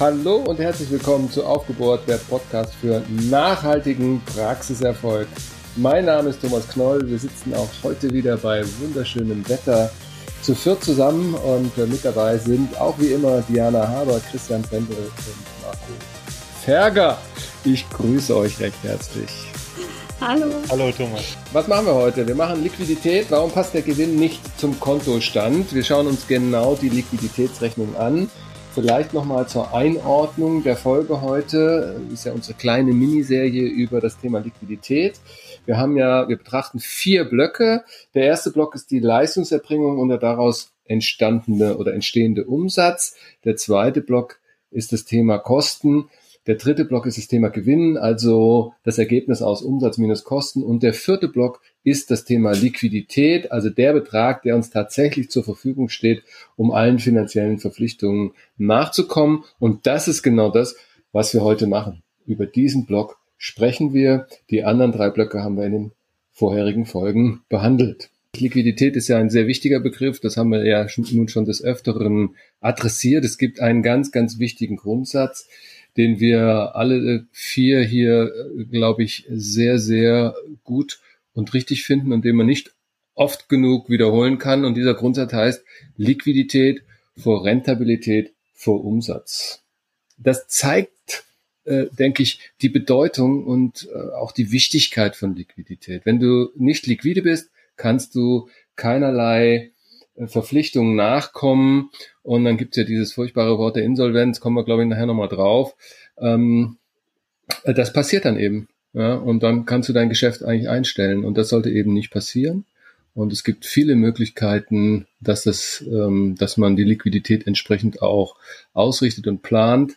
Hallo und herzlich willkommen zu Aufgebohrt, der Podcast für nachhaltigen Praxiserfolg. Mein Name ist Thomas Knoll. Wir sitzen auch heute wieder bei wunderschönem Wetter zu viert zusammen und äh, mit dabei sind auch wie immer Diana Haber, Christian Pendel und Marco Ferger. Ich grüße euch recht herzlich. Hallo. Hallo Thomas. Was machen wir heute? Wir machen Liquidität. Warum passt der Gewinn nicht zum Kontostand? Wir schauen uns genau die Liquiditätsrechnung an. Vielleicht nochmal zur Einordnung der Folge heute. Das ist ja unsere kleine Miniserie über das Thema Liquidität. Wir haben ja, wir betrachten vier Blöcke. Der erste Block ist die Leistungserbringung und der daraus entstandene oder entstehende Umsatz. Der zweite Block ist das Thema Kosten. Der dritte Block ist das Thema Gewinn, also das Ergebnis aus Umsatz minus Kosten. Und der vierte Block ist das Thema Liquidität, also der Betrag, der uns tatsächlich zur Verfügung steht, um allen finanziellen Verpflichtungen nachzukommen. Und das ist genau das, was wir heute machen. Über diesen Block sprechen wir. Die anderen drei Blöcke haben wir in den vorherigen Folgen behandelt. Liquidität ist ja ein sehr wichtiger Begriff. Das haben wir ja nun schon des Öfteren adressiert. Es gibt einen ganz, ganz wichtigen Grundsatz den wir alle vier hier, glaube ich, sehr, sehr gut und richtig finden und den man nicht oft genug wiederholen kann. Und dieser Grundsatz heißt Liquidität vor Rentabilität vor Umsatz. Das zeigt, äh, denke ich, die Bedeutung und äh, auch die Wichtigkeit von Liquidität. Wenn du nicht liquide bist, kannst du keinerlei Verpflichtungen nachkommen und dann gibt's ja dieses furchtbare Wort der Insolvenz, kommen wir, glaube ich, nachher nochmal drauf. Ähm, das passiert dann eben. Ja, und dann kannst du dein Geschäft eigentlich einstellen. Und das sollte eben nicht passieren. Und es gibt viele Möglichkeiten, dass das, ähm, dass man die Liquidität entsprechend auch ausrichtet und plant.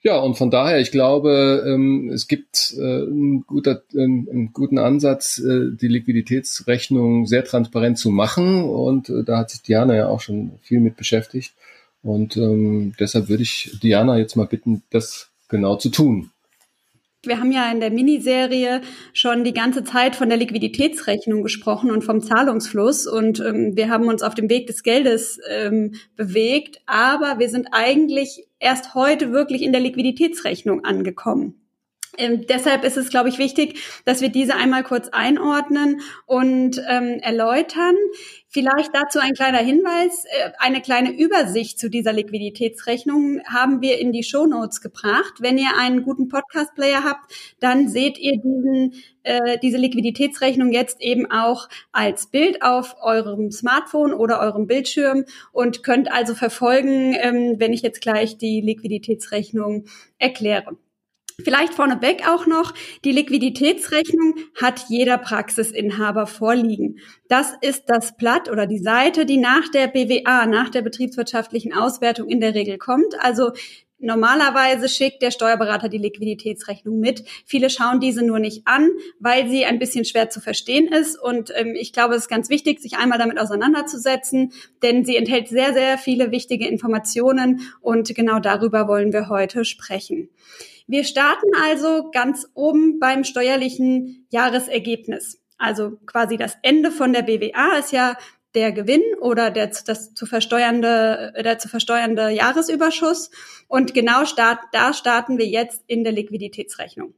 Ja, und von daher, ich glaube, ähm, es gibt äh, einen, guter, einen guten Ansatz, äh, die Liquiditätsrechnung sehr transparent zu machen. Und äh, da hat sich Diana ja auch schon viel mit beschäftigt. Und ähm, deshalb würde ich Diana jetzt mal bitten, das genau zu tun. Wir haben ja in der Miniserie schon die ganze Zeit von der Liquiditätsrechnung gesprochen und vom Zahlungsfluss und ähm, wir haben uns auf dem Weg des Geldes ähm, bewegt, aber wir sind eigentlich erst heute wirklich in der Liquiditätsrechnung angekommen. Ähm, deshalb ist es, glaube ich, wichtig, dass wir diese einmal kurz einordnen und ähm, erläutern. Vielleicht dazu ein kleiner Hinweis. Äh, eine kleine Übersicht zu dieser Liquiditätsrechnung haben wir in die Show Notes gebracht. Wenn ihr einen guten Podcast-Player habt, dann seht ihr diesen, äh, diese Liquiditätsrechnung jetzt eben auch als Bild auf eurem Smartphone oder eurem Bildschirm und könnt also verfolgen, ähm, wenn ich jetzt gleich die Liquiditätsrechnung erkläre. Vielleicht vorneweg auch noch, die Liquiditätsrechnung hat jeder Praxisinhaber vorliegen. Das ist das Blatt oder die Seite, die nach der BWA, nach der betriebswirtschaftlichen Auswertung in der Regel kommt. Also Normalerweise schickt der Steuerberater die Liquiditätsrechnung mit. Viele schauen diese nur nicht an, weil sie ein bisschen schwer zu verstehen ist. Und ähm, ich glaube, es ist ganz wichtig, sich einmal damit auseinanderzusetzen, denn sie enthält sehr, sehr viele wichtige Informationen und genau darüber wollen wir heute sprechen. Wir starten also ganz oben beim steuerlichen Jahresergebnis. Also quasi das Ende von der BWA ist ja der Gewinn oder der das zu versteuernde der zu versteuernde Jahresüberschuss und genau start, da starten wir jetzt in der Liquiditätsrechnung.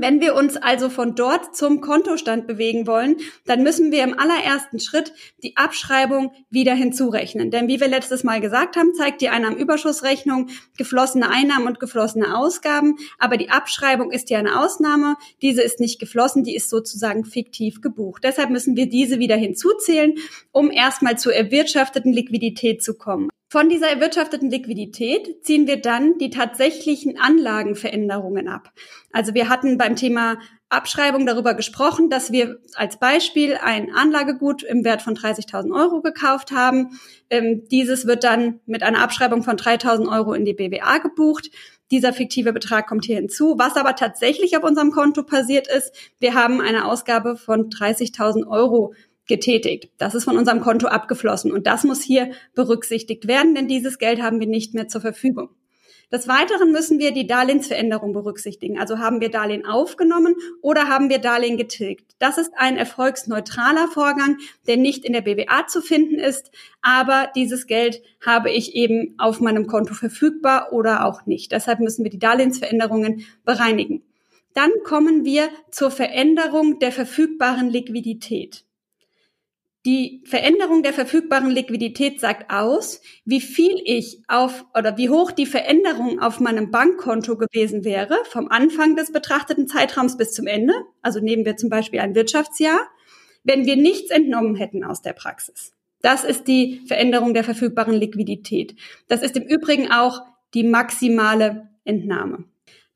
Wenn wir uns also von dort zum Kontostand bewegen wollen, dann müssen wir im allerersten Schritt die Abschreibung wieder hinzurechnen. Denn wie wir letztes Mal gesagt haben, zeigt die Einnahmenüberschussrechnung geflossene Einnahmen und geflossene Ausgaben. Aber die Abschreibung ist ja eine Ausnahme. Diese ist nicht geflossen, die ist sozusagen fiktiv gebucht. Deshalb müssen wir diese wieder hinzuzählen, um erstmal zur erwirtschafteten Liquidität zu kommen. Von dieser erwirtschafteten Liquidität ziehen wir dann die tatsächlichen Anlagenveränderungen ab. Also wir hatten beim Thema Abschreibung darüber gesprochen, dass wir als Beispiel ein Anlagegut im Wert von 30.000 Euro gekauft haben. Ähm, dieses wird dann mit einer Abschreibung von 3.000 Euro in die BWA gebucht. Dieser fiktive Betrag kommt hier hinzu. Was aber tatsächlich auf unserem Konto passiert ist, wir haben eine Ausgabe von 30.000 Euro getätigt. Das ist von unserem Konto abgeflossen und das muss hier berücksichtigt werden, denn dieses Geld haben wir nicht mehr zur Verfügung. Des Weiteren müssen wir die Darlehensveränderung berücksichtigen. Also haben wir Darlehen aufgenommen oder haben wir Darlehen getilgt. Das ist ein erfolgsneutraler Vorgang, der nicht in der BWA zu finden ist, aber dieses Geld habe ich eben auf meinem Konto verfügbar oder auch nicht. Deshalb müssen wir die Darlehensveränderungen bereinigen. Dann kommen wir zur Veränderung der verfügbaren Liquidität. Die Veränderung der verfügbaren Liquidität sagt aus, wie viel ich auf oder wie hoch die Veränderung auf meinem Bankkonto gewesen wäre vom Anfang des betrachteten Zeitraums bis zum Ende. Also nehmen wir zum Beispiel ein Wirtschaftsjahr, wenn wir nichts entnommen hätten aus der Praxis. Das ist die Veränderung der verfügbaren Liquidität. Das ist im Übrigen auch die maximale Entnahme.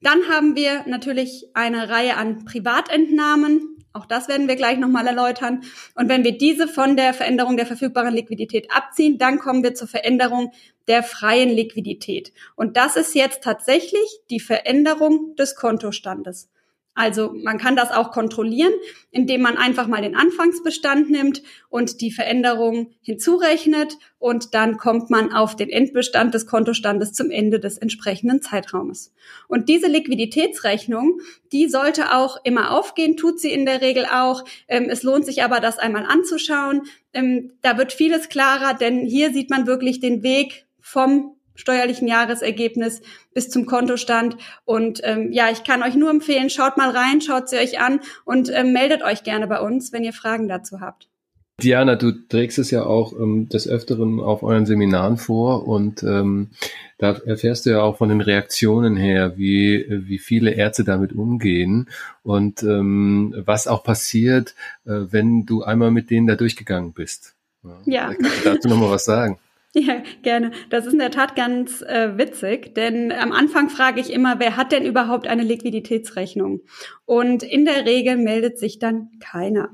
Dann haben wir natürlich eine Reihe an Privatentnahmen. Auch das werden wir gleich nochmal erläutern. Und wenn wir diese von der Veränderung der verfügbaren Liquidität abziehen, dann kommen wir zur Veränderung der freien Liquidität. Und das ist jetzt tatsächlich die Veränderung des Kontostandes. Also man kann das auch kontrollieren, indem man einfach mal den Anfangsbestand nimmt und die Veränderung hinzurechnet und dann kommt man auf den Endbestand des Kontostandes zum Ende des entsprechenden Zeitraumes. Und diese Liquiditätsrechnung, die sollte auch immer aufgehen, tut sie in der Regel auch. Ähm, es lohnt sich aber, das einmal anzuschauen. Ähm, da wird vieles klarer, denn hier sieht man wirklich den Weg vom steuerlichen Jahresergebnis bis zum Kontostand. Und ähm, ja, ich kann euch nur empfehlen, schaut mal rein, schaut sie euch an und ähm, meldet euch gerne bei uns, wenn ihr Fragen dazu habt. Diana, du trägst es ja auch ähm, des Öfteren auf euren Seminaren vor und ähm, da erfährst du ja auch von den Reaktionen her, wie, wie viele Ärzte damit umgehen und ähm, was auch passiert, äh, wenn du einmal mit denen da durchgegangen bist. Ja. ja. Kannst du dazu nochmal was sagen? Ja, gerne. Das ist in der Tat ganz äh, witzig, denn am Anfang frage ich immer, wer hat denn überhaupt eine Liquiditätsrechnung? Und in der Regel meldet sich dann keiner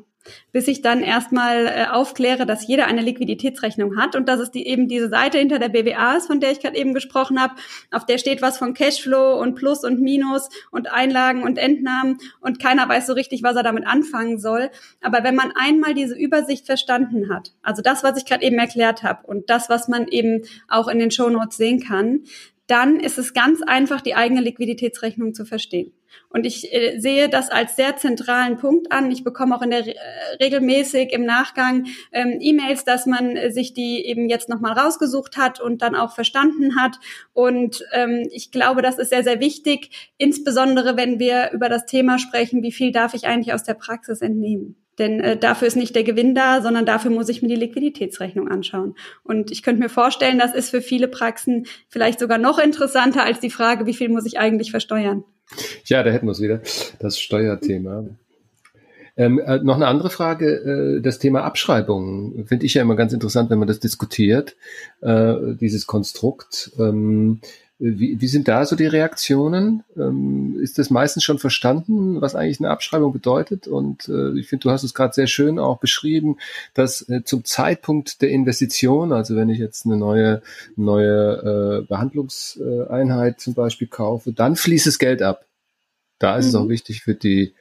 bis ich dann erstmal äh, aufkläre, dass jeder eine Liquiditätsrechnung hat und dass es die, eben diese Seite hinter der BWA ist, von der ich gerade eben gesprochen habe, auf der steht was von Cashflow und Plus und Minus und Einlagen und Entnahmen und keiner weiß so richtig, was er damit anfangen soll. Aber wenn man einmal diese Übersicht verstanden hat, also das, was ich gerade eben erklärt habe und das, was man eben auch in den Shownotes sehen kann, dann ist es ganz einfach, die eigene Liquiditätsrechnung zu verstehen. Und ich äh, sehe das als sehr zentralen Punkt an. Ich bekomme auch in der äh, regelmäßig im Nachgang ähm, E-Mails, dass man äh, sich die eben jetzt nochmal rausgesucht hat und dann auch verstanden hat. Und ähm, ich glaube, das ist sehr, sehr wichtig, insbesondere wenn wir über das Thema sprechen, wie viel darf ich eigentlich aus der Praxis entnehmen. Denn äh, dafür ist nicht der Gewinn da, sondern dafür muss ich mir die Liquiditätsrechnung anschauen. Und ich könnte mir vorstellen, das ist für viele Praxen vielleicht sogar noch interessanter als die Frage, wie viel muss ich eigentlich versteuern. Ja, da hätten wir es wieder, das Steuerthema. Ähm, äh, noch eine andere Frage, äh, das Thema Abschreibungen finde ich ja immer ganz interessant, wenn man das diskutiert, äh, dieses Konstrukt. Ähm, wie, wie sind da so die Reaktionen? Ähm, ist das meistens schon verstanden, was eigentlich eine Abschreibung bedeutet? Und äh, ich finde, du hast es gerade sehr schön auch beschrieben, dass äh, zum Zeitpunkt der Investition, also wenn ich jetzt eine neue, neue äh, Behandlungseinheit zum Beispiel kaufe, dann fließt das Geld ab. Da ist mhm. es auch wichtig für die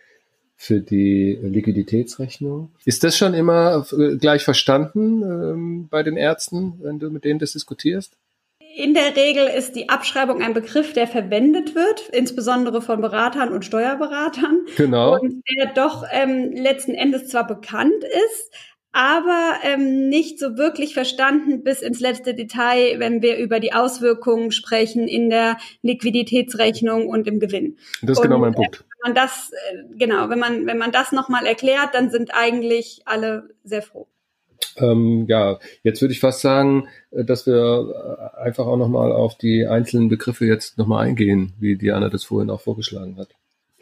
für die Liquiditätsrechnung. Ist das schon immer äh, gleich verstanden ähm, bei den Ärzten, wenn du mit denen das diskutierst? In der Regel ist die Abschreibung ein Begriff, der verwendet wird, insbesondere von Beratern und Steuerberatern. Genau. Und der doch ähm, letzten Endes zwar bekannt ist, aber ähm, nicht so wirklich verstanden bis ins letzte Detail, wenn wir über die Auswirkungen sprechen in der Liquiditätsrechnung und im Gewinn. Das ist genau und, genau mein Punkt. Wenn man das, äh, genau, wenn man, wenn man das nochmal erklärt, dann sind eigentlich alle sehr froh. Ähm, ja, jetzt würde ich fast sagen, äh, dass wir äh, einfach auch nochmal auf die einzelnen Begriffe jetzt nochmal eingehen, wie Diana das vorhin auch vorgeschlagen hat.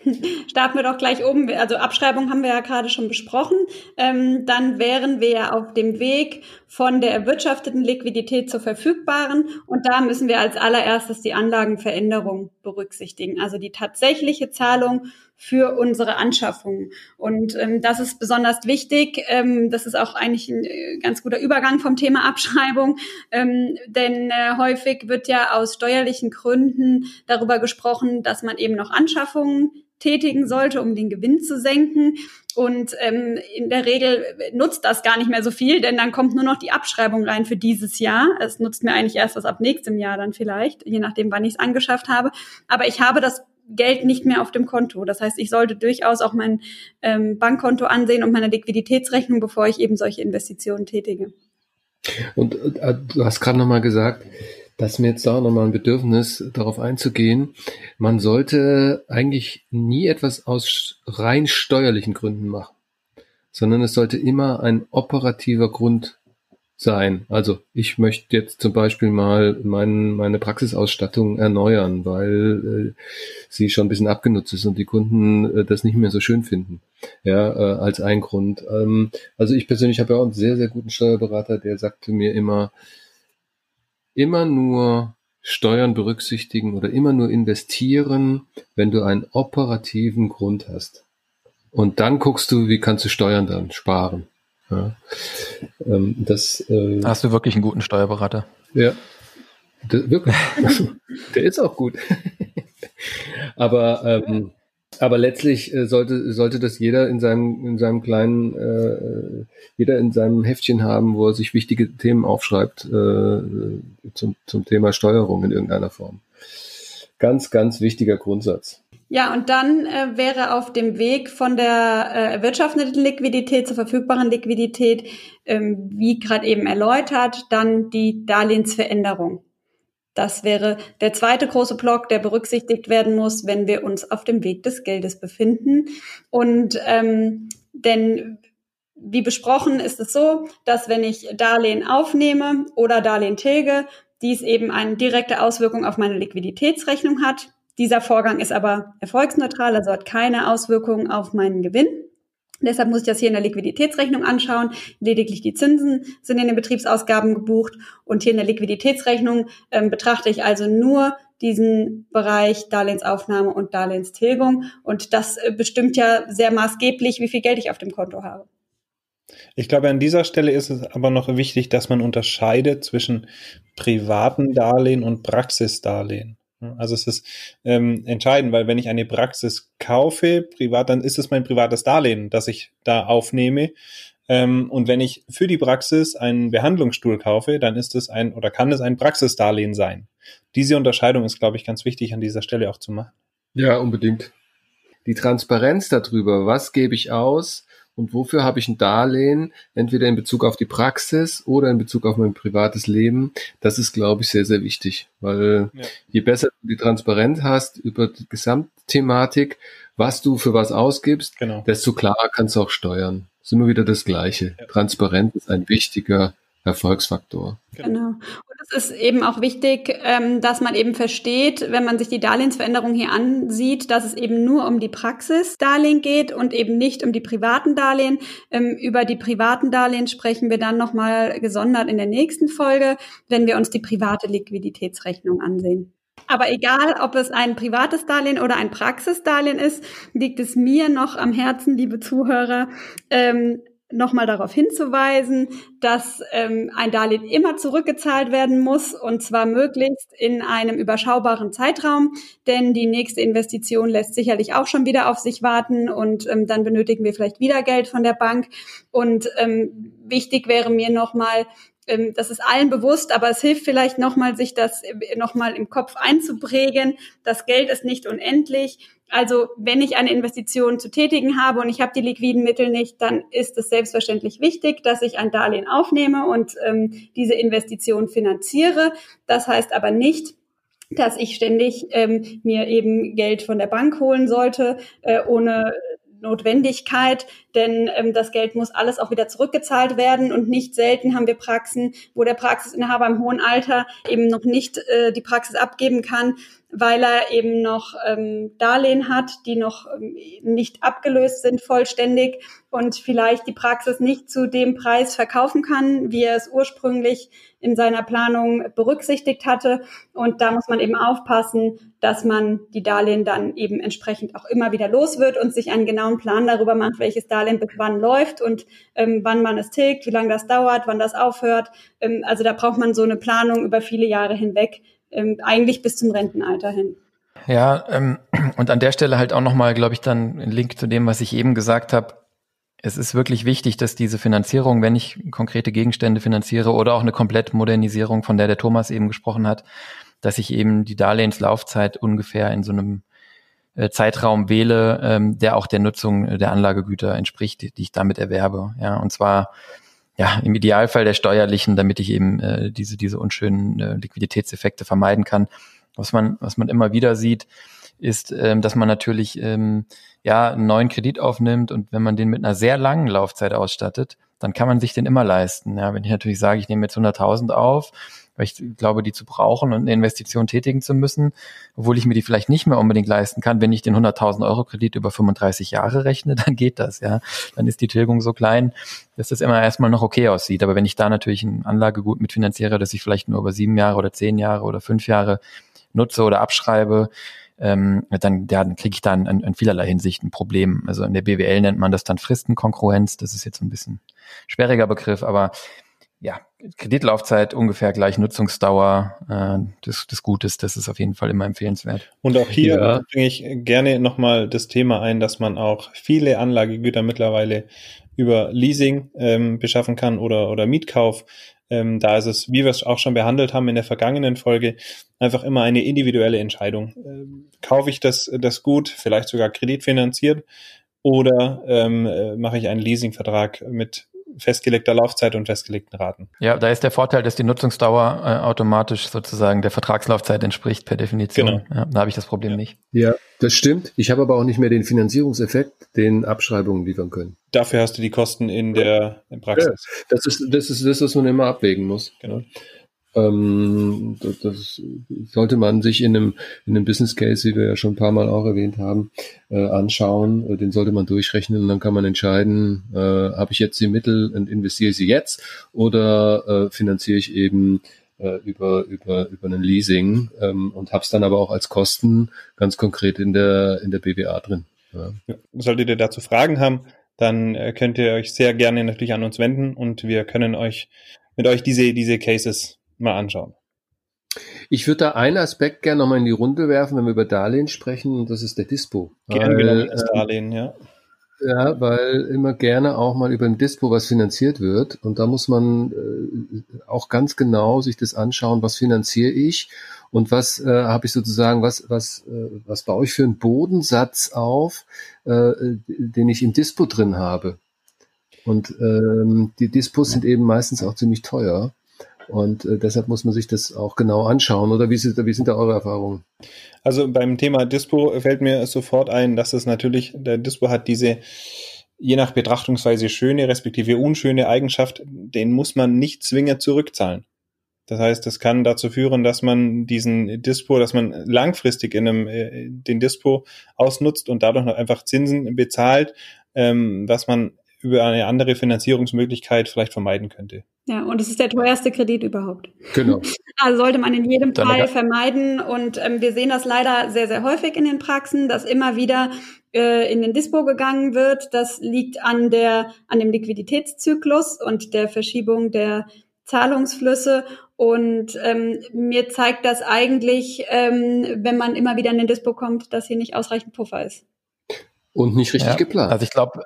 Starten wir doch gleich oben. Also Abschreibung haben wir ja gerade schon besprochen. Ähm, dann wären wir auf dem Weg von der erwirtschafteten Liquidität zur verfügbaren. Und da müssen wir als allererstes die Anlagenveränderung berücksichtigen. Also die tatsächliche Zahlung für unsere Anschaffungen. Und ähm, das ist besonders wichtig. Ähm, das ist auch eigentlich ein äh, ganz guter Übergang vom Thema Abschreibung, ähm, denn äh, häufig wird ja aus steuerlichen Gründen darüber gesprochen, dass man eben noch Anschaffungen tätigen sollte, um den Gewinn zu senken. Und ähm, in der Regel nutzt das gar nicht mehr so viel, denn dann kommt nur noch die Abschreibung rein für dieses Jahr. Es nutzt mir eigentlich erst was ab nächstem Jahr dann vielleicht, je nachdem, wann ich es angeschafft habe. Aber ich habe das Geld nicht mehr auf dem Konto. Das heißt, ich sollte durchaus auch mein ähm, Bankkonto ansehen und meine Liquiditätsrechnung, bevor ich eben solche Investitionen tätige. Und äh, du hast gerade nochmal gesagt, dass mir jetzt da nochmal ein Bedürfnis, darauf einzugehen. Man sollte eigentlich nie etwas aus rein steuerlichen Gründen machen, sondern es sollte immer ein operativer Grund sein. Also ich möchte jetzt zum Beispiel mal mein, meine Praxisausstattung erneuern, weil äh, sie schon ein bisschen abgenutzt ist und die Kunden äh, das nicht mehr so schön finden. Ja, äh, als ein Grund. Ähm, also ich persönlich habe ja auch einen sehr, sehr guten Steuerberater, der sagte mir immer, immer nur Steuern berücksichtigen oder immer nur investieren, wenn du einen operativen Grund hast. Und dann guckst du, wie kannst du Steuern dann sparen. Ja. Ähm, das, äh, Hast du wirklich einen guten Steuerberater? Ja, das, wirklich. Der ist auch gut. Aber ähm, aber letztlich äh, sollte, sollte das jeder in seinem, in seinem kleinen, äh, jeder in seinem Heftchen haben, wo er sich wichtige Themen aufschreibt äh, zum, zum Thema Steuerung in irgendeiner Form. Ganz, ganz wichtiger Grundsatz. Ja, und dann äh, wäre auf dem Weg von der äh, erwirtschafteten Liquidität zur verfügbaren Liquidität, ähm, wie gerade eben erläutert, dann die Darlehensveränderung. Das wäre der zweite große Block, der berücksichtigt werden muss, wenn wir uns auf dem Weg des Geldes befinden. Und ähm, denn wie besprochen ist es so, dass wenn ich Darlehen aufnehme oder Darlehen tilge, dies eben eine direkte Auswirkung auf meine Liquiditätsrechnung hat. Dieser Vorgang ist aber erfolgsneutral, also hat keine Auswirkungen auf meinen Gewinn. Deshalb muss ich das hier in der Liquiditätsrechnung anschauen. Lediglich die Zinsen sind in den Betriebsausgaben gebucht und hier in der Liquiditätsrechnung ähm, betrachte ich also nur diesen Bereich Darlehensaufnahme und Darlehenstilgung und das äh, bestimmt ja sehr maßgeblich, wie viel Geld ich auf dem Konto habe. Ich glaube, an dieser Stelle ist es aber noch wichtig, dass man unterscheidet zwischen privaten Darlehen und Praxisdarlehen. Also es ist ähm, entscheidend, weil wenn ich eine Praxis kaufe, privat, dann ist es mein privates Darlehen, das ich da aufnehme. Ähm, und wenn ich für die Praxis einen Behandlungsstuhl kaufe, dann ist es ein oder kann es ein Praxisdarlehen sein. Diese Unterscheidung ist, glaube ich, ganz wichtig an dieser Stelle auch zu machen. Ja, unbedingt. Die Transparenz darüber, was gebe ich aus, und wofür habe ich ein Darlehen, entweder in Bezug auf die Praxis oder in Bezug auf mein privates Leben. Das ist, glaube ich, sehr, sehr wichtig, weil ja. je besser du die Transparenz hast über die Gesamtthematik, was du für was ausgibst, genau. desto klarer kannst du auch steuern. Das ist immer wieder das Gleiche. Ja. Transparenz ist ein wichtiger Erfolgsfaktor. Genau. Und es ist eben auch wichtig, ähm, dass man eben versteht, wenn man sich die Darlehensveränderung hier ansieht, dass es eben nur um die Praxisdarlehen geht und eben nicht um die privaten Darlehen. Ähm, über die privaten Darlehen sprechen wir dann nochmal gesondert in der nächsten Folge, wenn wir uns die private Liquiditätsrechnung ansehen. Aber egal, ob es ein privates Darlehen oder ein Praxisdarlehen ist, liegt es mir noch am Herzen, liebe Zuhörer, ähm, nochmal darauf hinzuweisen, dass ähm, ein Darlehen immer zurückgezahlt werden muss und zwar möglichst in einem überschaubaren Zeitraum, denn die nächste Investition lässt sicherlich auch schon wieder auf sich warten und ähm, dann benötigen wir vielleicht wieder Geld von der Bank. Und ähm, wichtig wäre mir nochmal, das ist allen bewusst, aber es hilft vielleicht nochmal, sich das äh, nochmal im Kopf einzuprägen. Das Geld ist nicht unendlich. Also wenn ich eine Investition zu tätigen habe und ich habe die liquiden Mittel nicht, dann ist es selbstverständlich wichtig, dass ich ein Darlehen aufnehme und ähm, diese Investition finanziere. Das heißt aber nicht, dass ich ständig ähm, mir eben Geld von der Bank holen sollte, äh, ohne Notwendigkeit, denn ähm, das Geld muss alles auch wieder zurückgezahlt werden und nicht selten haben wir Praxen, wo der Praxisinhaber im hohen Alter eben noch nicht äh, die Praxis abgeben kann, weil er eben noch ähm, Darlehen hat, die noch ähm, nicht abgelöst sind vollständig und vielleicht die Praxis nicht zu dem Preis verkaufen kann, wie er es ursprünglich in seiner Planung berücksichtigt hatte. Und da muss man eben aufpassen, dass man die Darlehen dann eben entsprechend auch immer wieder los wird und sich einen genauen Plan darüber macht, welches Darlehen bis wann läuft und ähm, wann man es tilgt, wie lange das dauert, wann das aufhört. Ähm, also da braucht man so eine Planung über viele Jahre hinweg, ähm, eigentlich bis zum Rentenalter hin. Ja, ähm, und an der Stelle halt auch nochmal, glaube ich, dann ein Link zu dem, was ich eben gesagt habe. Es ist wirklich wichtig, dass diese Finanzierung, wenn ich konkrete Gegenstände finanziere oder auch eine Komplettmodernisierung, von der der Thomas eben gesprochen hat, dass ich eben die Darlehenslaufzeit ungefähr in so einem äh, Zeitraum wähle, ähm, der auch der Nutzung der Anlagegüter entspricht, die ich damit erwerbe. Ja, und zwar ja, im Idealfall der steuerlichen, damit ich eben äh, diese, diese unschönen äh, Liquiditätseffekte vermeiden kann. Was man, was man immer wieder sieht, ist, ähm, dass man natürlich ähm, ja einen neuen Kredit aufnimmt und wenn man den mit einer sehr langen Laufzeit ausstattet, dann kann man sich den immer leisten. Ja, wenn ich natürlich sage, ich nehme jetzt 100.000 auf weil ich glaube, die zu brauchen und eine Investition tätigen zu müssen, obwohl ich mir die vielleicht nicht mehr unbedingt leisten kann. Wenn ich den 100.000 Euro Kredit über 35 Jahre rechne, dann geht das, ja. Dann ist die Tilgung so klein, dass das immer erstmal noch okay aussieht. Aber wenn ich da natürlich ein Anlagegut mitfinanziere, das ich vielleicht nur über sieben Jahre oder zehn Jahre oder fünf Jahre nutze oder abschreibe, ähm, dann, ja, dann kriege ich da in, in, vielerlei Hinsicht ein Problem. Also in der BWL nennt man das dann Fristenkonkurrenz. Das ist jetzt ein bisschen schwieriger Begriff, aber ja, Kreditlaufzeit ungefähr gleich Nutzungsdauer äh, des, des Gutes, das ist auf jeden Fall immer empfehlenswert. Und auch hier ja. bringe ich gerne nochmal das Thema ein, dass man auch viele Anlagegüter mittlerweile über Leasing ähm, beschaffen kann oder, oder Mietkauf. Ähm, da ist es, wie wir es auch schon behandelt haben in der vergangenen Folge, einfach immer eine individuelle Entscheidung. Ähm, kaufe ich das, das Gut, vielleicht sogar kreditfinanziert, oder ähm, äh, mache ich einen Leasingvertrag mit festgelegter Laufzeit und festgelegten Raten. Ja, da ist der Vorteil, dass die Nutzungsdauer äh, automatisch sozusagen der Vertragslaufzeit entspricht per Definition. Genau. Ja, da habe ich das Problem ja. nicht. Ja, das stimmt. Ich habe aber auch nicht mehr den Finanzierungseffekt, den Abschreibungen liefern können. Dafür hast du die Kosten in der Praxis. Ja, das ist das ist das, was man immer abwägen muss. Genau. Ähm, das, sollte man sich in einem, in einem Business Case, wie wir ja schon ein paar Mal auch erwähnt haben, äh, anschauen. Äh, den sollte man durchrechnen und dann kann man entscheiden, äh, habe ich jetzt die Mittel und investiere sie jetzt oder äh, finanziere ich eben äh, über, über, über einen Leasing ähm, und habe es dann aber auch als Kosten ganz konkret in der, in der BWA drin. Ja, solltet ihr dazu Fragen haben, dann äh, könnt ihr euch sehr gerne natürlich an uns wenden und wir können euch mit euch diese, diese Cases mal anschauen. Ich würde da einen Aspekt gerne nochmal in die Runde werfen, wenn wir über Darlehen sprechen, und das ist der Dispo. Gerne genommen das ähm, Darlehen, ja. Ja, weil immer gerne auch mal über ein Dispo was finanziert wird. Und da muss man äh, auch ganz genau sich das anschauen, was finanziere ich und was äh, habe ich sozusagen, was, was, äh, was baue ich für einen Bodensatz auf, äh, den ich im Dispo drin habe. Und ähm, die Dispos sind eben meistens auch ziemlich teuer. Und äh, deshalb muss man sich das auch genau anschauen. Oder wie sind, wie sind da eure Erfahrungen? Also beim Thema Dispo fällt mir sofort ein, dass es natürlich, der Dispo hat diese je nach Betrachtungsweise schöne respektive unschöne Eigenschaft, den muss man nicht zwingend zurückzahlen. Das heißt, das kann dazu führen, dass man diesen Dispo, dass man langfristig in einem äh, den Dispo ausnutzt und dadurch noch einfach Zinsen bezahlt, ähm, was man über eine andere Finanzierungsmöglichkeit vielleicht vermeiden könnte. Ja, und es ist der teuerste Kredit überhaupt. Genau. Also sollte man in jedem Fall vermeiden. Und ähm, wir sehen das leider sehr, sehr häufig in den Praxen, dass immer wieder äh, in den Dispo gegangen wird. Das liegt an der, an dem Liquiditätszyklus und der Verschiebung der Zahlungsflüsse. Und ähm, mir zeigt das eigentlich, ähm, wenn man immer wieder in den Dispo kommt, dass hier nicht ausreichend Puffer ist. Und nicht richtig ja, geplant. Also ich glaube,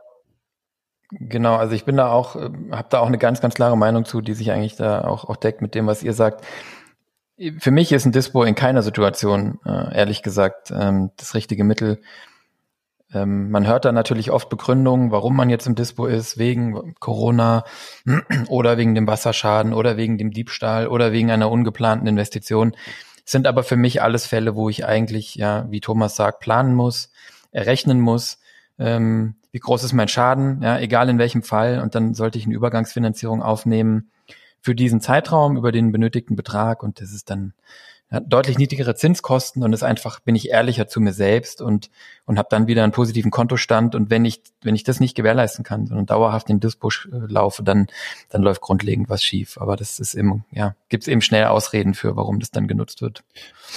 Genau, also ich bin da auch, äh, habe da auch eine ganz, ganz klare Meinung zu, die sich eigentlich da auch, auch deckt mit dem, was ihr sagt. Für mich ist ein Dispo in keiner Situation, äh, ehrlich gesagt, ähm, das richtige Mittel. Ähm, man hört da natürlich oft Begründungen, warum man jetzt im Dispo ist, wegen Corona oder wegen dem Wasserschaden oder wegen dem Diebstahl oder wegen einer ungeplanten Investition. sind aber für mich alles Fälle, wo ich eigentlich, ja, wie Thomas sagt, planen muss, errechnen muss, ähm, wie groß ist mein Schaden, ja, egal in welchem Fall. Und dann sollte ich eine Übergangsfinanzierung aufnehmen für diesen Zeitraum über den benötigten Betrag. Und das ist dann deutlich niedrigere Zinskosten und ist einfach, bin ich ehrlicher zu mir selbst und, und habe dann wieder einen positiven Kontostand. Und wenn ich, wenn ich das nicht gewährleisten kann, sondern dauerhaft in Dispo äh, laufe, dann, dann läuft grundlegend was schief. Aber das ist eben, ja, gibt es eben schnell Ausreden für, warum das dann genutzt wird.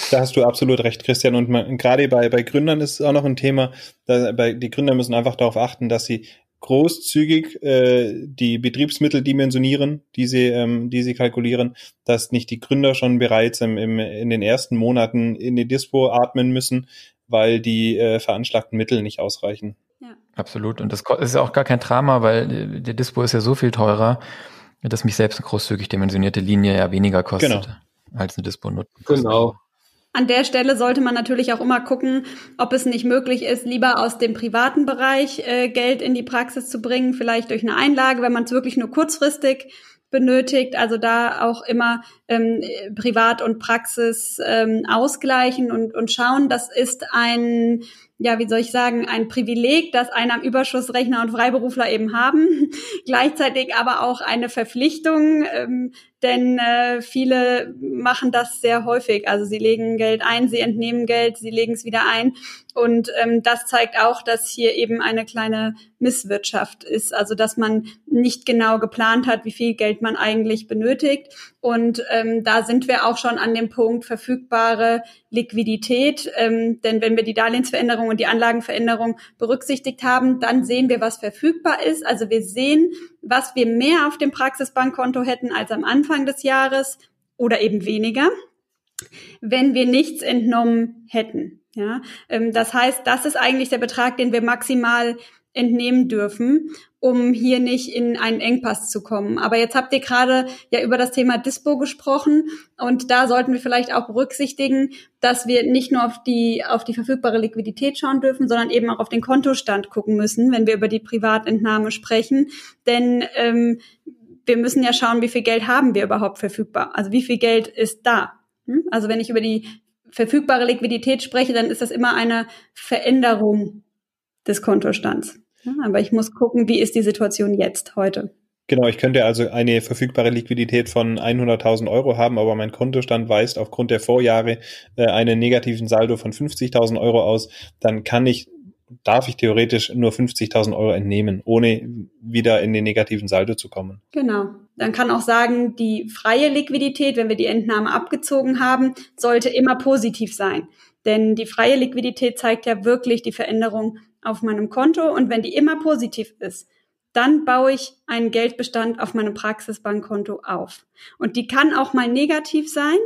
Da hast du absolut recht, Christian. Und gerade bei, bei Gründern ist es auch noch ein Thema, da, bei, die Gründer müssen einfach darauf achten, dass sie großzügig äh, die Betriebsmittel dimensionieren, die sie, ähm, die sie kalkulieren, dass nicht die Gründer schon bereits im, im, in den ersten Monaten in die Dispo atmen müssen, weil die äh, veranschlagten Mittel nicht ausreichen. Ja. Absolut. Und das ist ja auch gar kein Drama, weil der Dispo ist ja so viel teurer, dass mich selbst eine großzügig dimensionierte Linie ja weniger kostet genau. als eine Dispo nutzen. Genau. An der Stelle sollte man natürlich auch immer gucken, ob es nicht möglich ist, lieber aus dem privaten Bereich äh, Geld in die Praxis zu bringen, vielleicht durch eine Einlage, wenn man es wirklich nur kurzfristig benötigt. Also da auch immer ähm, Privat und Praxis ähm, ausgleichen und, und schauen. Das ist ein ja, wie soll ich sagen, ein Privileg, das einer am Überschussrechner und Freiberufler eben haben, gleichzeitig aber auch eine Verpflichtung, ähm, denn äh, viele machen das sehr häufig. Also sie legen Geld ein, sie entnehmen Geld, sie legen es wieder ein. Und ähm, das zeigt auch, dass hier eben eine kleine Misswirtschaft ist. Also dass man nicht genau geplant hat, wie viel Geld man eigentlich benötigt. Und ähm, da sind wir auch schon an dem Punkt verfügbare Liquidität. Ähm, denn wenn wir die Darlehensveränderung und die Anlagenveränderung berücksichtigt haben, dann sehen wir, was verfügbar ist. Also wir sehen, was wir mehr auf dem Praxisbankkonto hätten als am Anfang des Jahres oder eben weniger, wenn wir nichts entnommen hätten. Ja, ähm, das heißt, das ist eigentlich der Betrag, den wir maximal entnehmen dürfen, um hier nicht in einen Engpass zu kommen. Aber jetzt habt ihr gerade ja über das Thema Dispo gesprochen und da sollten wir vielleicht auch berücksichtigen, dass wir nicht nur auf die, auf die verfügbare Liquidität schauen dürfen, sondern eben auch auf den Kontostand gucken müssen, wenn wir über die Privatentnahme sprechen. Denn ähm, wir müssen ja schauen, wie viel Geld haben wir überhaupt verfügbar. Also wie viel Geld ist da. Hm? Also wenn ich über die verfügbare Liquidität spreche, dann ist das immer eine Veränderung des Kontostands. Ja, aber ich muss gucken, wie ist die Situation jetzt, heute. Genau, ich könnte also eine verfügbare Liquidität von 100.000 Euro haben, aber mein Kontostand weist aufgrund der Vorjahre äh, einen negativen Saldo von 50.000 Euro aus. Dann kann ich, darf ich theoretisch nur 50.000 Euro entnehmen, ohne wieder in den negativen Saldo zu kommen. Genau. Dann kann auch sagen, die freie Liquidität, wenn wir die Entnahme abgezogen haben, sollte immer positiv sein. Denn die freie Liquidität zeigt ja wirklich die Veränderung auf meinem Konto und wenn die immer positiv ist, dann baue ich einen Geldbestand auf meinem Praxisbankkonto auf. Und die kann auch mal negativ sein,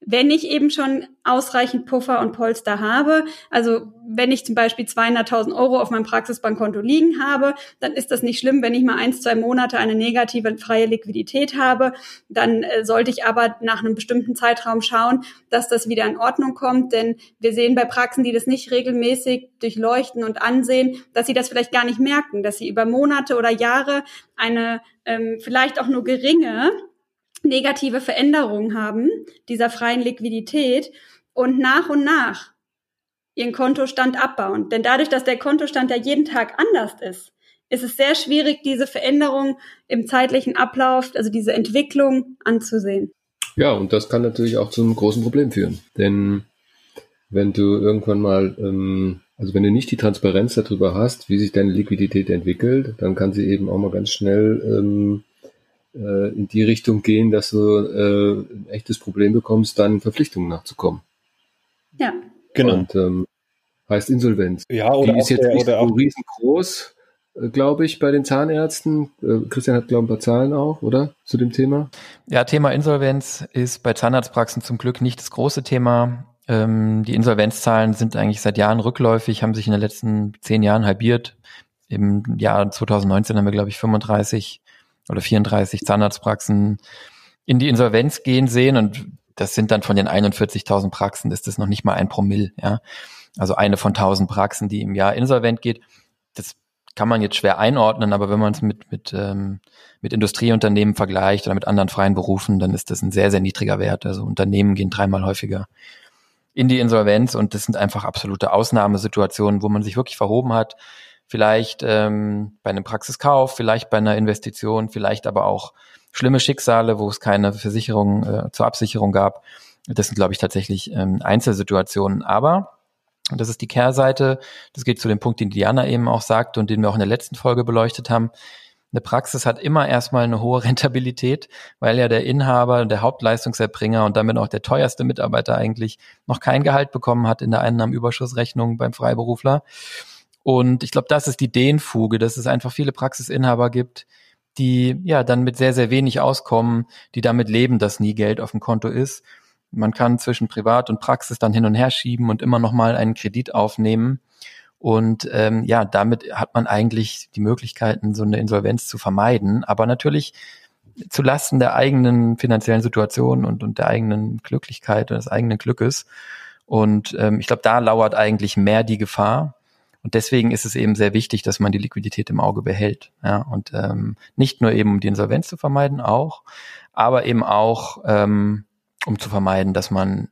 wenn ich eben schon ausreichend Puffer und Polster habe, also wenn ich zum Beispiel 200.000 Euro auf meinem Praxisbankkonto liegen habe, dann ist das nicht schlimm, wenn ich mal eins, zwei Monate eine negative freie Liquidität habe. Dann äh, sollte ich aber nach einem bestimmten Zeitraum schauen, dass das wieder in Ordnung kommt, denn wir sehen bei Praxen, die das nicht regelmäßig durchleuchten und ansehen, dass sie das vielleicht gar nicht merken, dass sie über Monate oder Jahre eine ähm, vielleicht auch nur geringe negative Veränderungen haben dieser freien Liquidität und nach und nach ihren Kontostand abbauen. Denn dadurch, dass der Kontostand ja jeden Tag anders ist, ist es sehr schwierig, diese Veränderung im zeitlichen Ablauf, also diese Entwicklung anzusehen. Ja, und das kann natürlich auch zu einem großen Problem führen. Denn wenn du irgendwann mal, ähm, also wenn du nicht die Transparenz darüber hast, wie sich deine Liquidität entwickelt, dann kann sie eben auch mal ganz schnell ähm, äh, in die Richtung gehen, dass du äh, ein echtes Problem bekommst, deinen Verpflichtungen nachzukommen. Ja. Genau. Und ähm, heißt Insolvenz. Ja, oder die ist jetzt der, nicht so riesengroß, äh, glaube ich, bei den Zahnärzten. Äh, Christian hat, glaube ich, ein paar Zahlen auch, oder? Zu dem Thema? Ja, Thema Insolvenz ist bei Zahnarztpraxen zum Glück nicht das große Thema. Ähm, die Insolvenzzahlen sind eigentlich seit Jahren rückläufig, haben sich in den letzten zehn Jahren halbiert. Im Jahr 2019 haben wir, glaube ich, 35 oder 34 Zahnarztpraxen in die Insolvenz gehen sehen und das sind dann von den 41.000 Praxen, ist das noch nicht mal ein Promille, ja. Also eine von 1000 Praxen, die im Jahr insolvent geht. Das kann man jetzt schwer einordnen, aber wenn man es mit, mit, ähm, mit Industrieunternehmen vergleicht oder mit anderen freien Berufen, dann ist das ein sehr, sehr niedriger Wert. Also Unternehmen gehen dreimal häufiger in die Insolvenz und das sind einfach absolute Ausnahmesituationen, wo man sich wirklich verhoben hat, vielleicht ähm, bei einem Praxiskauf, vielleicht bei einer Investition, vielleicht aber auch schlimme Schicksale, wo es keine Versicherung äh, zur Absicherung gab. Das sind, glaube ich, tatsächlich ähm, Einzelsituationen. Aber und das ist die Kehrseite. Das geht zu dem Punkt, den Diana eben auch sagte und den wir auch in der letzten Folge beleuchtet haben. Eine Praxis hat immer erstmal eine hohe Rentabilität, weil ja der Inhaber, der Hauptleistungserbringer und damit auch der teuerste Mitarbeiter eigentlich noch kein Gehalt bekommen hat in der Einnahmenüberschussrechnung beim Freiberufler. Und ich glaube, das ist die Dehnfuge, dass es einfach viele Praxisinhaber gibt, die ja dann mit sehr, sehr wenig auskommen, die damit leben, dass nie Geld auf dem Konto ist man kann zwischen Privat und Praxis dann hin und her schieben und immer noch mal einen Kredit aufnehmen. Und ähm, ja, damit hat man eigentlich die Möglichkeiten, so eine Insolvenz zu vermeiden. Aber natürlich zu Lasten der eigenen finanziellen Situation und, und der eigenen Glücklichkeit und des eigenen Glückes. Und ähm, ich glaube, da lauert eigentlich mehr die Gefahr. Und deswegen ist es eben sehr wichtig, dass man die Liquidität im Auge behält. Ja, und ähm, nicht nur eben um die Insolvenz zu vermeiden, auch, aber eben auch ähm, um zu vermeiden, dass man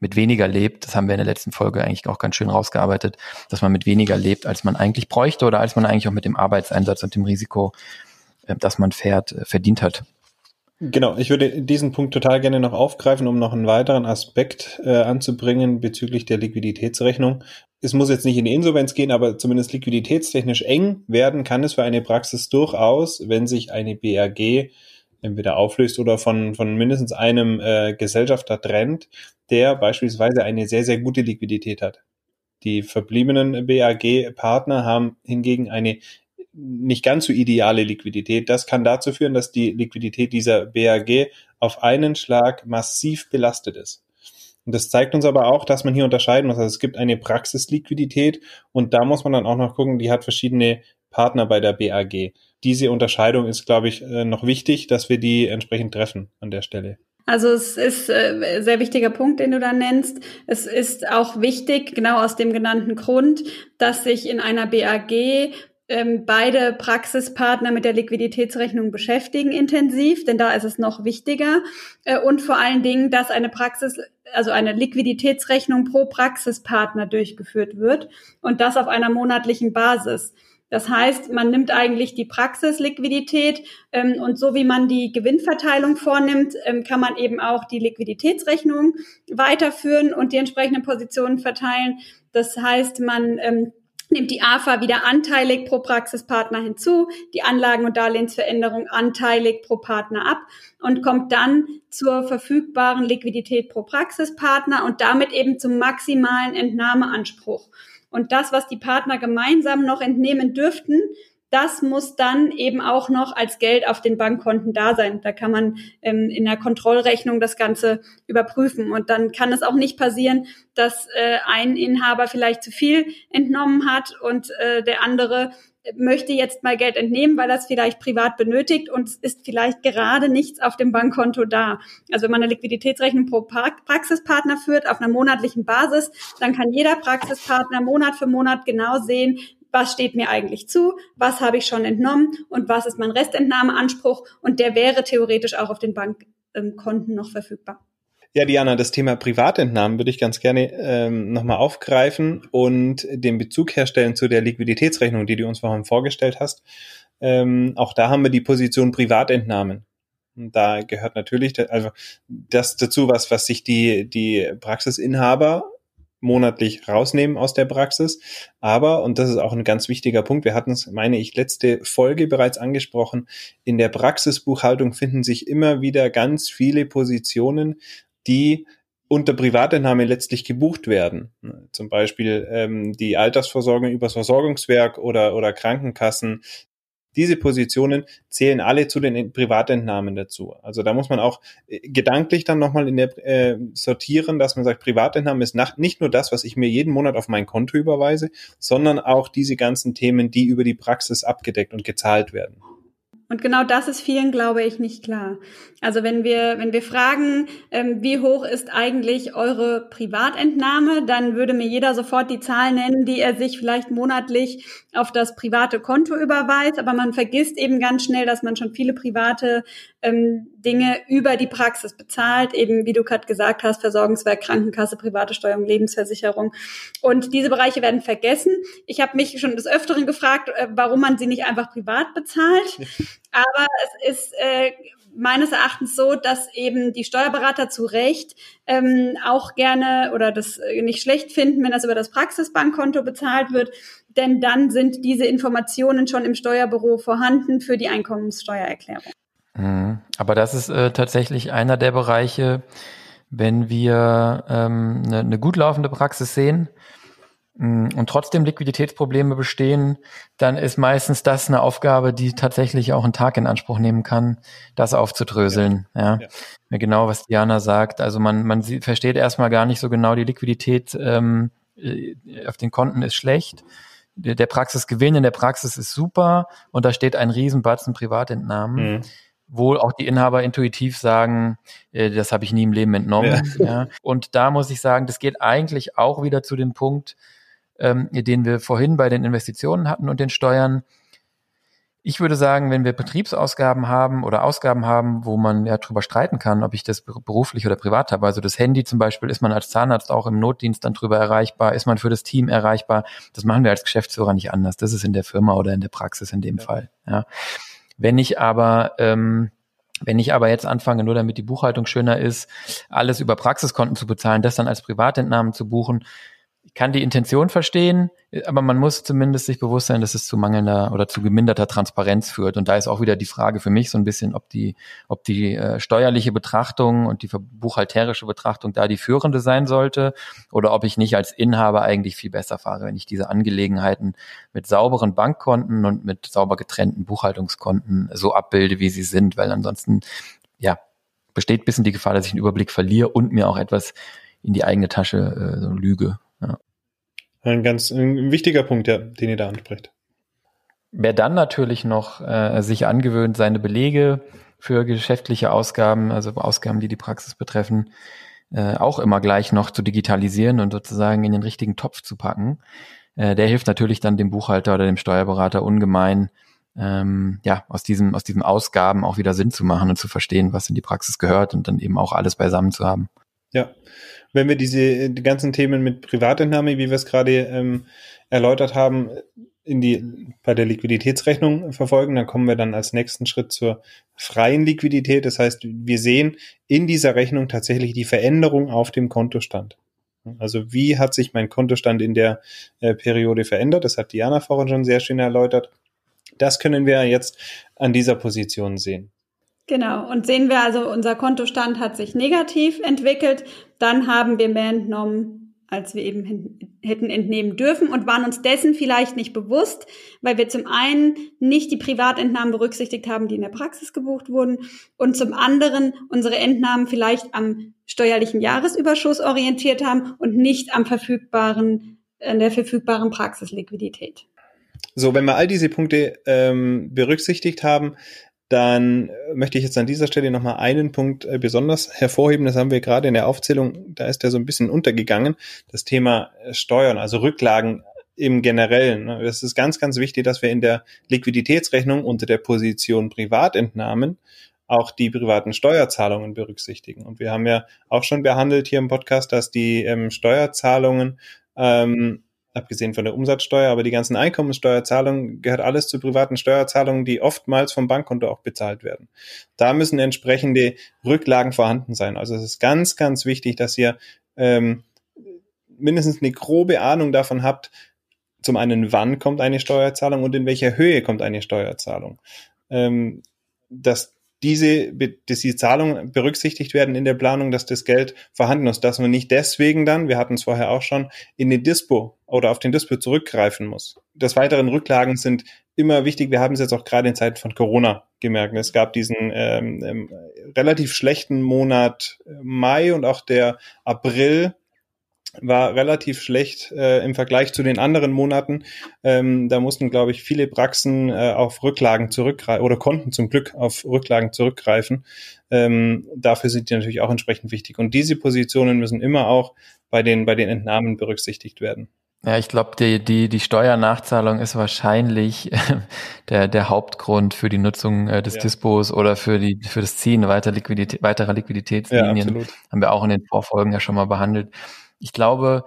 mit weniger lebt, das haben wir in der letzten Folge eigentlich auch ganz schön rausgearbeitet, dass man mit weniger lebt, als man eigentlich bräuchte oder als man eigentlich auch mit dem Arbeitseinsatz und dem Risiko, äh, das man fährt, äh, verdient hat. Genau, ich würde diesen Punkt total gerne noch aufgreifen, um noch einen weiteren Aspekt äh, anzubringen bezüglich der Liquiditätsrechnung. Es muss jetzt nicht in die Insolvenz gehen, aber zumindest liquiditätstechnisch eng werden kann es für eine Praxis durchaus, wenn sich eine BRG entweder auflöst oder von, von mindestens einem äh, Gesellschafter trennt, der beispielsweise eine sehr, sehr gute Liquidität hat. Die verbliebenen BAG-Partner haben hingegen eine nicht ganz so ideale Liquidität. Das kann dazu führen, dass die Liquidität dieser BAG auf einen Schlag massiv belastet ist. Und das zeigt uns aber auch, dass man hier unterscheiden muss. Also es gibt eine Praxisliquidität und da muss man dann auch noch gucken, die hat verschiedene Partner bei der BAG diese Unterscheidung ist, glaube ich, äh, noch wichtig, dass wir die entsprechend treffen an der Stelle. Also es ist äh, sehr wichtiger Punkt, den du da nennst. Es ist auch wichtig, genau aus dem genannten Grund, dass sich in einer BAG ähm, beide Praxispartner mit der Liquiditätsrechnung beschäftigen intensiv, denn da ist es noch wichtiger. Äh, und vor allen Dingen, dass eine Praxis, also eine Liquiditätsrechnung pro Praxispartner durchgeführt wird und das auf einer monatlichen Basis. Das heißt, man nimmt eigentlich die Praxisliquidität ähm, und so wie man die Gewinnverteilung vornimmt, ähm, kann man eben auch die Liquiditätsrechnung weiterführen und die entsprechenden Positionen verteilen. Das heißt, man ähm, nimmt die AFA wieder anteilig pro Praxispartner hinzu, die Anlagen- und Darlehensveränderung anteilig pro Partner ab und kommt dann zur verfügbaren Liquidität pro Praxispartner und damit eben zum maximalen Entnahmeanspruch. Und das, was die Partner gemeinsam noch entnehmen dürften, das muss dann eben auch noch als Geld auf den Bankkonten da sein. Da kann man ähm, in der Kontrollrechnung das Ganze überprüfen. Und dann kann es auch nicht passieren, dass äh, ein Inhaber vielleicht zu viel entnommen hat und äh, der andere möchte jetzt mal Geld entnehmen, weil er es vielleicht privat benötigt und es ist vielleicht gerade nichts auf dem Bankkonto da. Also wenn man eine Liquiditätsrechnung pro Praxispartner führt auf einer monatlichen Basis, dann kann jeder Praxispartner Monat für Monat genau sehen, was steht mir eigentlich zu, was habe ich schon entnommen und was ist mein Restentnahmeanspruch und der wäre theoretisch auch auf den Bankkonten noch verfügbar. Ja, Diana, das Thema Privatentnahmen würde ich ganz gerne ähm, nochmal aufgreifen und den Bezug herstellen zu der Liquiditätsrechnung, die du uns vorhin vorgestellt hast. Ähm, auch da haben wir die Position Privatentnahmen. Und da gehört natürlich also das dazu, was, was sich die, die Praxisinhaber monatlich rausnehmen aus der Praxis. Aber, und das ist auch ein ganz wichtiger Punkt, wir hatten es, meine ich, letzte Folge bereits angesprochen, in der Praxisbuchhaltung finden sich immer wieder ganz viele Positionen, die unter Privatentnahme letztlich gebucht werden. Zum Beispiel ähm, die Altersversorgung übers Versorgungswerk oder, oder Krankenkassen. Diese Positionen zählen alle zu den Privatentnahmen dazu. Also da muss man auch äh, gedanklich dann nochmal in der äh, sortieren, dass man sagt, Privatentnahme ist nach, nicht nur das, was ich mir jeden Monat auf mein Konto überweise, sondern auch diese ganzen Themen, die über die Praxis abgedeckt und gezahlt werden. Und genau das ist vielen, glaube ich, nicht klar. Also wenn wir, wenn wir fragen, ähm, wie hoch ist eigentlich eure Privatentnahme, dann würde mir jeder sofort die Zahl nennen, die er sich vielleicht monatlich auf das private Konto überweist. Aber man vergisst eben ganz schnell, dass man schon viele private ähm, Dinge über die Praxis bezahlt, eben wie du gerade gesagt hast, Versorgungswerk, Krankenkasse, private Steuerung, Lebensversicherung. Und diese Bereiche werden vergessen. Ich habe mich schon des Öfteren gefragt, äh, warum man sie nicht einfach privat bezahlt. Aber es ist äh, meines Erachtens so, dass eben die Steuerberater zu Recht ähm, auch gerne oder das äh, nicht schlecht finden, wenn das über das Praxisbankkonto bezahlt wird, denn dann sind diese Informationen schon im Steuerbüro vorhanden für die Einkommenssteuererklärung. Mhm. Aber das ist äh, tatsächlich einer der Bereiche, wenn wir ähm, eine, eine gut laufende Praxis sehen, Mm, und trotzdem Liquiditätsprobleme bestehen, dann ist meistens das eine Aufgabe, die tatsächlich auch einen Tag in Anspruch nehmen kann, das aufzudröseln. Ja, ja. ja. genau, was Diana sagt. Also man, man sieht, versteht erstmal gar nicht so genau, die Liquidität ähm, äh, auf den Konten ist schlecht. Der, der Praxisgewinn in der Praxis ist super und da steht ein Riesenbatzen Privatentnahmen. Mhm wohl auch die Inhaber intuitiv sagen, äh, das habe ich nie im Leben entnommen. Ja. ja. Und da muss ich sagen, das geht eigentlich auch wieder zu dem Punkt, ähm, den wir vorhin bei den Investitionen hatten und den Steuern. Ich würde sagen, wenn wir Betriebsausgaben haben oder Ausgaben haben, wo man ja drüber streiten kann, ob ich das beruflich oder privat habe, also das Handy zum Beispiel, ist man als Zahnarzt auch im Notdienst dann drüber erreichbar, ist man für das Team erreichbar, das machen wir als Geschäftsführer nicht anders. Das ist in der Firma oder in der Praxis in dem ja. Fall. Ja. Wenn ich aber ähm, wenn ich aber jetzt anfange, nur damit die Buchhaltung schöner ist, alles über Praxiskonten zu bezahlen, das dann als Privatentnahmen zu buchen, kann die Intention verstehen, aber man muss zumindest sich bewusst sein, dass es zu mangelnder oder zu geminderter Transparenz führt. Und da ist auch wieder die Frage für mich so ein bisschen, ob die, ob die äh, steuerliche Betrachtung und die buchhalterische Betrachtung da die führende sein sollte oder ob ich nicht als Inhaber eigentlich viel besser fahre, wenn ich diese Angelegenheiten mit sauberen Bankkonten und mit sauber getrennten Buchhaltungskonten so abbilde, wie sie sind, weil ansonsten, ja, besteht bisschen die Gefahr, dass ich einen Überblick verliere und mir auch etwas in die eigene Tasche äh, so lüge. Ja. Ein ganz ein wichtiger Punkt, ja, den ihr da anspricht. Wer dann natürlich noch äh, sich angewöhnt, seine Belege für geschäftliche Ausgaben, also Ausgaben, die die Praxis betreffen, äh, auch immer gleich noch zu digitalisieren und sozusagen in den richtigen Topf zu packen, äh, der hilft natürlich dann dem Buchhalter oder dem Steuerberater ungemein, ähm, ja, aus diesem, aus diesen Ausgaben auch wieder Sinn zu machen und zu verstehen, was in die Praxis gehört und dann eben auch alles beisammen zu haben. Ja, wenn wir diese die ganzen Themen mit Privatentnahme, wie wir es gerade ähm, erläutert haben, in die bei der Liquiditätsrechnung verfolgen, dann kommen wir dann als nächsten Schritt zur freien Liquidität. Das heißt, wir sehen in dieser Rechnung tatsächlich die Veränderung auf dem Kontostand. Also wie hat sich mein Kontostand in der äh, Periode verändert? Das hat Diana vorhin schon sehr schön erläutert. Das können wir jetzt an dieser Position sehen. Genau. Und sehen wir also, unser Kontostand hat sich negativ entwickelt, dann haben wir mehr entnommen, als wir eben hätten entnehmen dürfen und waren uns dessen vielleicht nicht bewusst, weil wir zum einen nicht die Privatentnahmen berücksichtigt haben, die in der Praxis gebucht wurden und zum anderen unsere Entnahmen vielleicht am steuerlichen Jahresüberschuss orientiert haben und nicht am verfügbaren, an der verfügbaren Praxisliquidität. So, wenn wir all diese Punkte ähm, berücksichtigt haben, dann möchte ich jetzt an dieser Stelle nochmal einen Punkt äh, besonders hervorheben. Das haben wir gerade in der Aufzählung, da ist der so ein bisschen untergegangen. Das Thema äh, Steuern, also Rücklagen im Generellen. Es ist ganz, ganz wichtig, dass wir in der Liquiditätsrechnung unter der Position Privatentnahmen auch die privaten Steuerzahlungen berücksichtigen. Und wir haben ja auch schon behandelt hier im Podcast, dass die ähm, Steuerzahlungen ähm, abgesehen von der Umsatzsteuer, aber die ganzen Einkommensteuerzahlungen gehört alles zu privaten Steuerzahlungen, die oftmals vom Bankkonto auch bezahlt werden. Da müssen entsprechende Rücklagen vorhanden sein. Also es ist ganz, ganz wichtig, dass ihr ähm, mindestens eine grobe Ahnung davon habt, zum einen, wann kommt eine Steuerzahlung und in welcher Höhe kommt eine Steuerzahlung. Ähm, dass diese, dass die Zahlungen berücksichtigt werden in der Planung, dass das Geld vorhanden ist, dass man nicht deswegen dann, wir hatten es vorher auch schon, in den Dispo oder auf den Dispo zurückgreifen muss. Des Weiteren Rücklagen sind immer wichtig. Wir haben es jetzt auch gerade in Zeiten von Corona gemerkt. Es gab diesen ähm, ähm, relativ schlechten Monat Mai und auch der April war relativ schlecht äh, im Vergleich zu den anderen Monaten. Ähm, da mussten, glaube ich, viele Praxen äh, auf Rücklagen zurückgreifen oder konnten zum Glück auf Rücklagen zurückgreifen. Ähm, dafür sind die natürlich auch entsprechend wichtig. Und diese Positionen müssen immer auch bei den, bei den Entnahmen berücksichtigt werden. Ja, ich glaube, die, die, die Steuernachzahlung ist wahrscheinlich der, der Hauptgrund für die Nutzung äh, des ja. Dispos oder für, die, für das Ziehen weiter Liquidität, weiterer Liquiditätslinien. Ja, Haben wir auch in den Vorfolgen ja schon mal behandelt. Ich glaube,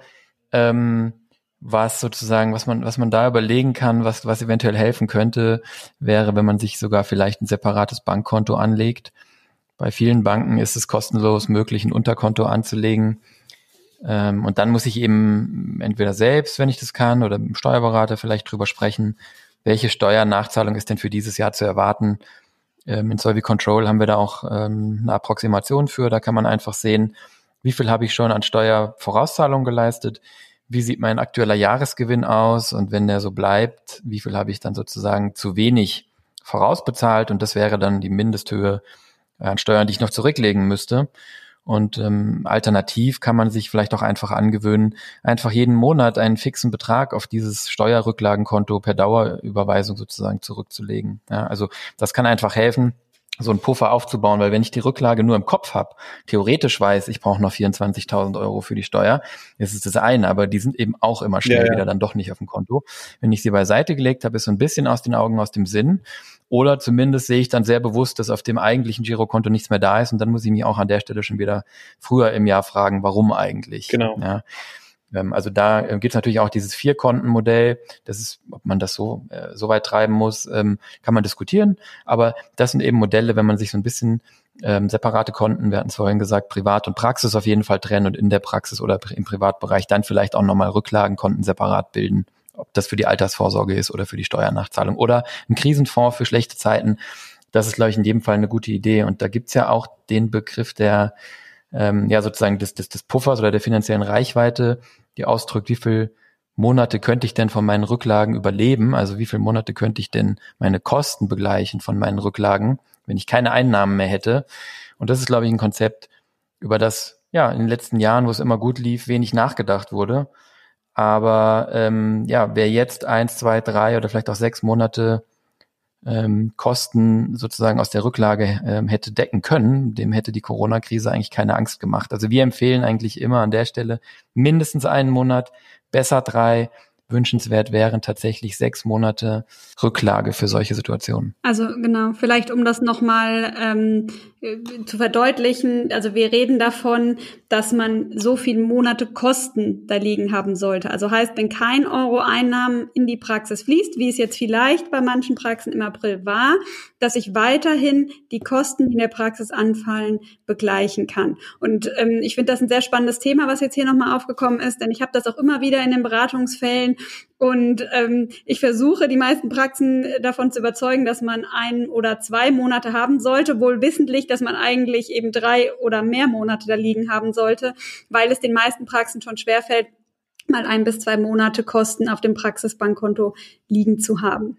ähm, was sozusagen, was man, was man da überlegen kann, was, was eventuell helfen könnte, wäre, wenn man sich sogar vielleicht ein separates Bankkonto anlegt. Bei vielen Banken ist es kostenlos möglich, ein Unterkonto anzulegen ähm, und dann muss ich eben entweder selbst, wenn ich das kann, oder mit dem Steuerberater vielleicht drüber sprechen, welche Steuernachzahlung ist denn für dieses Jahr zu erwarten. Ähm, in Solvi Control haben wir da auch ähm, eine Approximation für. Da kann man einfach sehen, wie viel habe ich schon an Steuervorauszahlungen geleistet, wie sieht mein aktueller Jahresgewinn aus und wenn der so bleibt, wie viel habe ich dann sozusagen zu wenig vorausbezahlt und das wäre dann die Mindesthöhe an Steuern, die ich noch zurücklegen müsste. Und ähm, alternativ kann man sich vielleicht auch einfach angewöhnen, einfach jeden Monat einen fixen Betrag auf dieses Steuerrücklagenkonto per Dauerüberweisung sozusagen zurückzulegen. Ja, also das kann einfach helfen, so einen Puffer aufzubauen, weil wenn ich die Rücklage nur im Kopf habe, theoretisch weiß, ich brauche noch 24.000 Euro für die Steuer, ist es das eine, aber die sind eben auch immer schnell ja, ja. wieder dann doch nicht auf dem Konto. Wenn ich sie beiseite gelegt habe, ist so ein bisschen aus den Augen, aus dem Sinn oder zumindest sehe ich dann sehr bewusst, dass auf dem eigentlichen Girokonto nichts mehr da ist und dann muss ich mich auch an der Stelle schon wieder früher im Jahr fragen, warum eigentlich. Genau. Ja. Ähm, also da äh, gibt es natürlich auch dieses Vier-Konten-Modell. Das ist, ob man das so, äh, so weit treiben muss, ähm, kann man diskutieren. Aber das sind eben Modelle, wenn man sich so ein bisschen ähm, separate Konten, wir hatten es vorhin gesagt, Privat und Praxis auf jeden Fall trennen und in der Praxis oder im Privatbereich dann vielleicht auch nochmal Rücklagenkonten separat bilden ob das für die Altersvorsorge ist oder für die Steuernachzahlung oder ein Krisenfonds für schlechte Zeiten. Das ist, glaube ich, in jedem Fall eine gute Idee. Und da gibt's ja auch den Begriff der, ähm, ja, sozusagen des, des, des Puffers oder der finanziellen Reichweite, die ausdrückt, wie viel Monate könnte ich denn von meinen Rücklagen überleben? Also wie viele Monate könnte ich denn meine Kosten begleichen von meinen Rücklagen, wenn ich keine Einnahmen mehr hätte? Und das ist, glaube ich, ein Konzept, über das ja in den letzten Jahren, wo es immer gut lief, wenig nachgedacht wurde. Aber ähm, ja, wer jetzt eins, zwei, drei oder vielleicht auch sechs Monate ähm, Kosten sozusagen aus der Rücklage ähm, hätte decken können, dem hätte die Corona-Krise eigentlich keine Angst gemacht. Also wir empfehlen eigentlich immer an der Stelle mindestens einen Monat, besser drei, wünschenswert wären tatsächlich sechs Monate Rücklage für solche Situationen. Also genau, vielleicht um das nochmal ähm, zu verdeutlichen, also wir reden davon, dass man so viele Monate Kosten da liegen haben sollte. Also heißt, wenn kein Euro Einnahmen in die Praxis fließt, wie es jetzt vielleicht bei manchen Praxen im April war, dass ich weiterhin die Kosten, die in der Praxis anfallen, begleichen kann. Und ähm, ich finde das ein sehr spannendes Thema, was jetzt hier nochmal aufgekommen ist, denn ich habe das auch immer wieder in den Beratungsfällen und ähm, ich versuche, die meisten Praxen davon zu überzeugen, dass man ein oder zwei Monate haben sollte, wohl wissentlich, dass man eigentlich eben drei oder mehr Monate da liegen haben sollte, weil es den meisten Praxen schon schwerfällt, mal ein bis zwei Monate Kosten auf dem Praxisbankkonto liegen zu haben.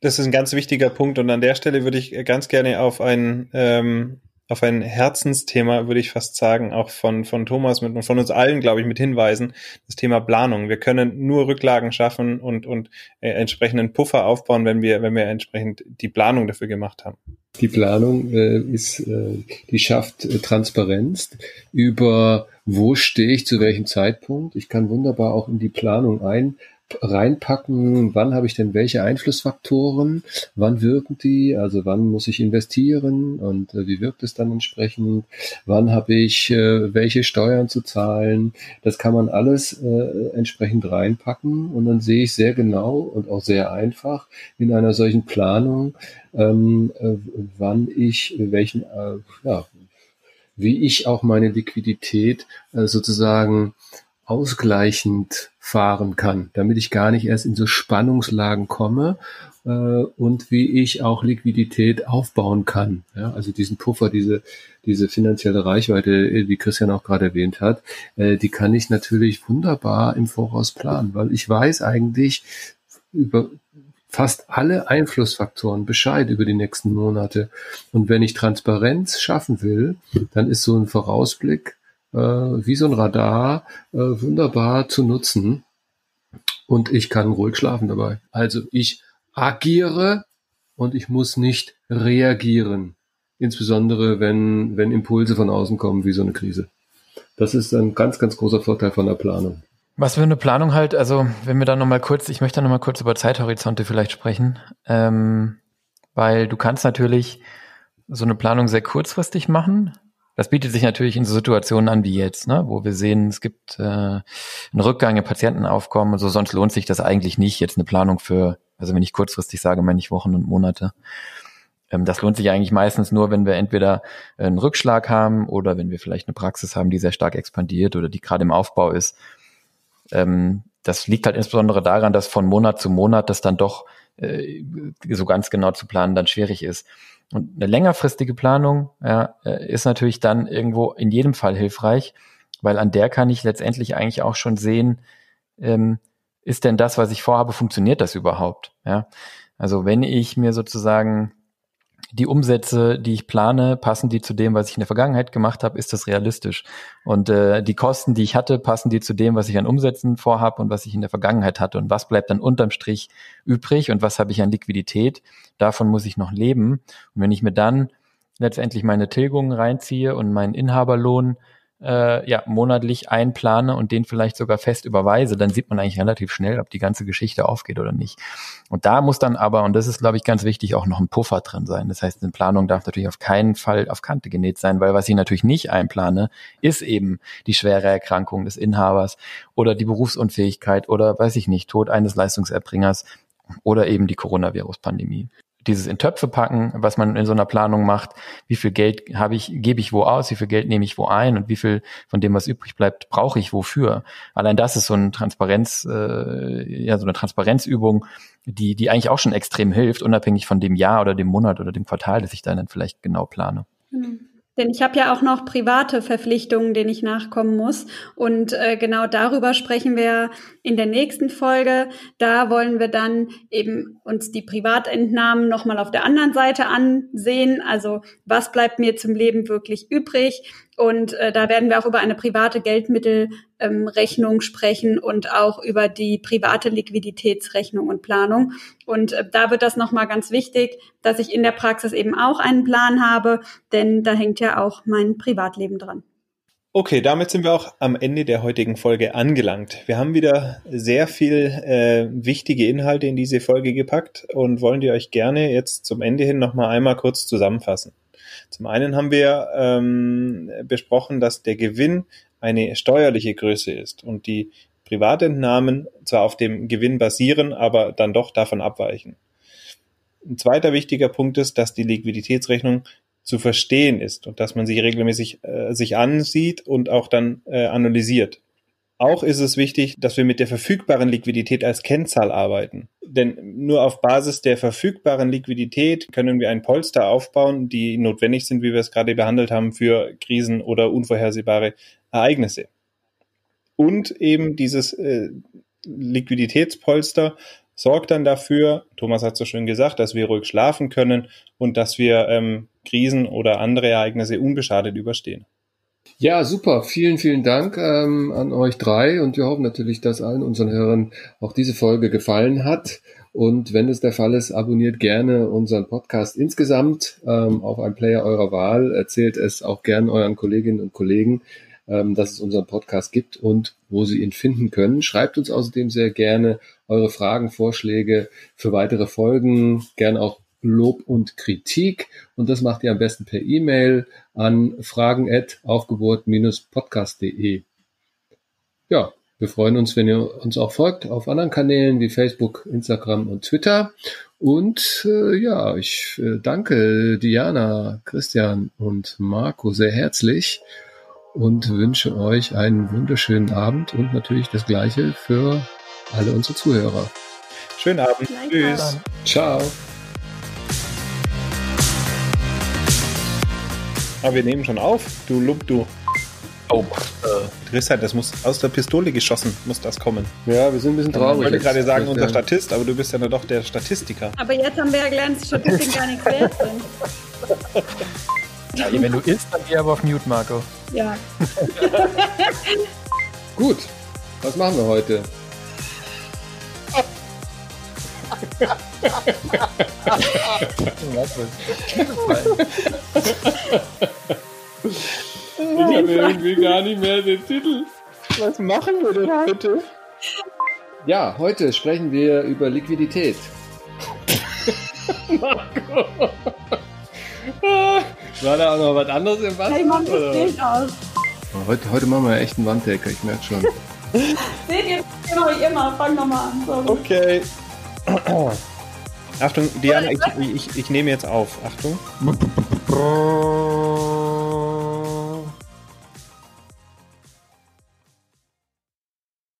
Das ist ein ganz wichtiger Punkt und an der Stelle würde ich ganz gerne auf ein ähm, auf ein Herzensthema, würde ich fast sagen, auch von, von Thomas mit, und von uns allen, glaube ich, mit hinweisen, das Thema Planung. Wir können nur Rücklagen schaffen und, und äh, entsprechenden Puffer aufbauen, wenn wir, wenn wir entsprechend die Planung dafür gemacht haben. Die Planung äh, ist, äh, die schafft äh, Transparenz über wo stehe ich zu welchem Zeitpunkt. Ich kann wunderbar auch in die Planung ein reinpacken, wann habe ich denn welche Einflussfaktoren, wann wirken die, also wann muss ich investieren und äh, wie wirkt es dann entsprechend, wann habe ich äh, welche Steuern zu zahlen, das kann man alles äh, entsprechend reinpacken und dann sehe ich sehr genau und auch sehr einfach in einer solchen Planung, ähm, äh, wann ich welchen, äh, ja, wie ich auch meine Liquidität äh, sozusagen ausgleichend fahren kann, damit ich gar nicht erst in so Spannungslagen komme äh, und wie ich auch Liquidität aufbauen kann. Ja, also diesen Puffer, diese, diese finanzielle Reichweite, wie Christian auch gerade erwähnt hat, äh, die kann ich natürlich wunderbar im Voraus planen, weil ich weiß eigentlich über fast alle Einflussfaktoren Bescheid über die nächsten Monate. Und wenn ich Transparenz schaffen will, dann ist so ein Vorausblick äh, wie so ein Radar äh, wunderbar zu nutzen. Und ich kann ruhig schlafen dabei. Also ich agiere und ich muss nicht reagieren. Insbesondere wenn, wenn Impulse von außen kommen, wie so eine Krise. Das ist ein ganz, ganz großer Vorteil von der Planung. Was für eine Planung halt, also wenn wir da nochmal kurz, ich möchte nochmal kurz über Zeithorizonte vielleicht sprechen, ähm, weil du kannst natürlich so eine Planung sehr kurzfristig machen. Das bietet sich natürlich in so Situationen an wie jetzt, ne, wo wir sehen, es gibt äh, einen Rückgang im Patientenaufkommen und so, sonst lohnt sich das eigentlich nicht, jetzt eine Planung für, also wenn ich kurzfristig sage, meine ich Wochen und Monate. Ähm, das lohnt sich eigentlich meistens nur, wenn wir entweder einen Rückschlag haben oder wenn wir vielleicht eine Praxis haben, die sehr stark expandiert oder die gerade im Aufbau ist. Ähm, das liegt halt insbesondere daran, dass von Monat zu Monat das dann doch äh, so ganz genau zu planen dann schwierig ist. Und eine längerfristige Planung ja, äh, ist natürlich dann irgendwo in jedem Fall hilfreich, weil an der kann ich letztendlich eigentlich auch schon sehen, ähm, ist denn das, was ich vorhabe, funktioniert das überhaupt? Ja, also wenn ich mir sozusagen die Umsätze, die ich plane, passen die zu dem, was ich in der Vergangenheit gemacht habe, ist das realistisch? Und äh, die Kosten, die ich hatte, passen die zu dem, was ich an Umsätzen vorhabe und was ich in der Vergangenheit hatte? Und was bleibt dann unterm Strich übrig und was habe ich an Liquidität? Davon muss ich noch leben. Und wenn ich mir dann letztendlich meine Tilgungen reinziehe und meinen Inhaberlohn äh, ja, monatlich einplane und den vielleicht sogar fest überweise, dann sieht man eigentlich relativ schnell, ob die ganze Geschichte aufgeht oder nicht. Und da muss dann aber, und das ist, glaube ich, ganz wichtig, auch noch ein Puffer drin sein. Das heißt, eine Planung darf natürlich auf keinen Fall auf Kante genäht sein, weil was ich natürlich nicht einplane, ist eben die schwere Erkrankung des Inhabers oder die Berufsunfähigkeit oder, weiß ich nicht, Tod eines Leistungserbringers oder eben die Coronavirus-Pandemie dieses in Töpfe packen, was man in so einer Planung macht, wie viel Geld habe ich, gebe ich wo aus, wie viel Geld nehme ich wo ein und wie viel von dem, was übrig bleibt, brauche ich wofür. Allein das ist so eine Transparenz, äh, ja, so eine Transparenzübung, die, die eigentlich auch schon extrem hilft, unabhängig von dem Jahr oder dem Monat oder dem Quartal, das ich dann vielleicht genau plane. Mhm. Denn ich habe ja auch noch private Verpflichtungen, denen ich nachkommen muss. Und äh, genau darüber sprechen wir in der nächsten Folge. Da wollen wir dann eben uns die Privatentnahmen nochmal auf der anderen Seite ansehen. Also was bleibt mir zum Leben wirklich übrig? Und äh, da werden wir auch über eine private Geldmittelrechnung ähm, sprechen und auch über die private Liquiditätsrechnung und Planung. Und äh, da wird das nochmal ganz wichtig, dass ich in der Praxis eben auch einen Plan habe, denn da hängt ja auch mein Privatleben dran. Okay, damit sind wir auch am Ende der heutigen Folge angelangt. Wir haben wieder sehr viel äh, wichtige Inhalte in diese Folge gepackt und wollen die euch gerne jetzt zum Ende hin nochmal einmal kurz zusammenfassen. Zum einen haben wir ähm, besprochen, dass der Gewinn eine steuerliche Größe ist und die Privatentnahmen zwar auf dem Gewinn basieren, aber dann doch davon abweichen. Ein zweiter wichtiger Punkt ist, dass die Liquiditätsrechnung zu verstehen ist und dass man sie regelmäßig äh, sich ansieht und auch dann äh, analysiert. Auch ist es wichtig, dass wir mit der verfügbaren Liquidität als Kennzahl arbeiten. Denn nur auf Basis der verfügbaren Liquidität können wir ein Polster aufbauen, die notwendig sind, wie wir es gerade behandelt haben, für Krisen oder unvorhersehbare Ereignisse. Und eben dieses äh, Liquiditätspolster sorgt dann dafür, Thomas hat so schön gesagt, dass wir ruhig schlafen können und dass wir ähm, Krisen oder andere Ereignisse unbeschadet überstehen. Ja, super. Vielen, vielen Dank ähm, an euch drei und wir hoffen natürlich, dass allen unseren Hörern auch diese Folge gefallen hat. Und wenn es der Fall ist, abonniert gerne unseren Podcast insgesamt ähm, auf einem Player eurer Wahl. Erzählt es auch gerne euren Kolleginnen und Kollegen, ähm, dass es unseren Podcast gibt und wo sie ihn finden können. Schreibt uns außerdem sehr gerne eure Fragen, Vorschläge für weitere Folgen, gerne auch Lob und Kritik. Und das macht ihr am besten per E-Mail an fragen.aufgeburt-podcast.de. Ja, wir freuen uns, wenn ihr uns auch folgt auf anderen Kanälen wie Facebook, Instagram und Twitter. Und äh, ja, ich äh, danke Diana, Christian und Marco sehr herzlich und wünsche euch einen wunderschönen Abend und natürlich das gleiche für alle unsere Zuhörer. Schönen Abend. Tschüss. Ciao. Aber wir nehmen schon auf, du Lump, du. Oh, äh. Tristan, das muss aus der Pistole geschossen, muss das kommen. Ja, wir sind ein bisschen traurig. Ich wollte gerade sagen, unser Statist, aber du bist ja nur doch der Statistiker. Aber jetzt haben wir ja gelernt, dass Statistiken gar nichts wert sind. ja, wenn du isst, dann geh aber auf Mute, Marco. Ja. Gut, was machen wir heute? Ich habe irgendwie gar nicht mehr den Titel. Was machen wir denn heute? Ja, heute sprechen wir über Liquidität. Marco. War da auch noch was anderes im Wasser? Hey, mach das Bild aus. Heute, heute machen wir echt einen Wanddecker, ich merke schon. Seht ihr, genau wie immer. Fang nochmal an. Sorry. Okay. Oh. Achtung, Diana, ich, ich, ich nehme jetzt auf. Achtung.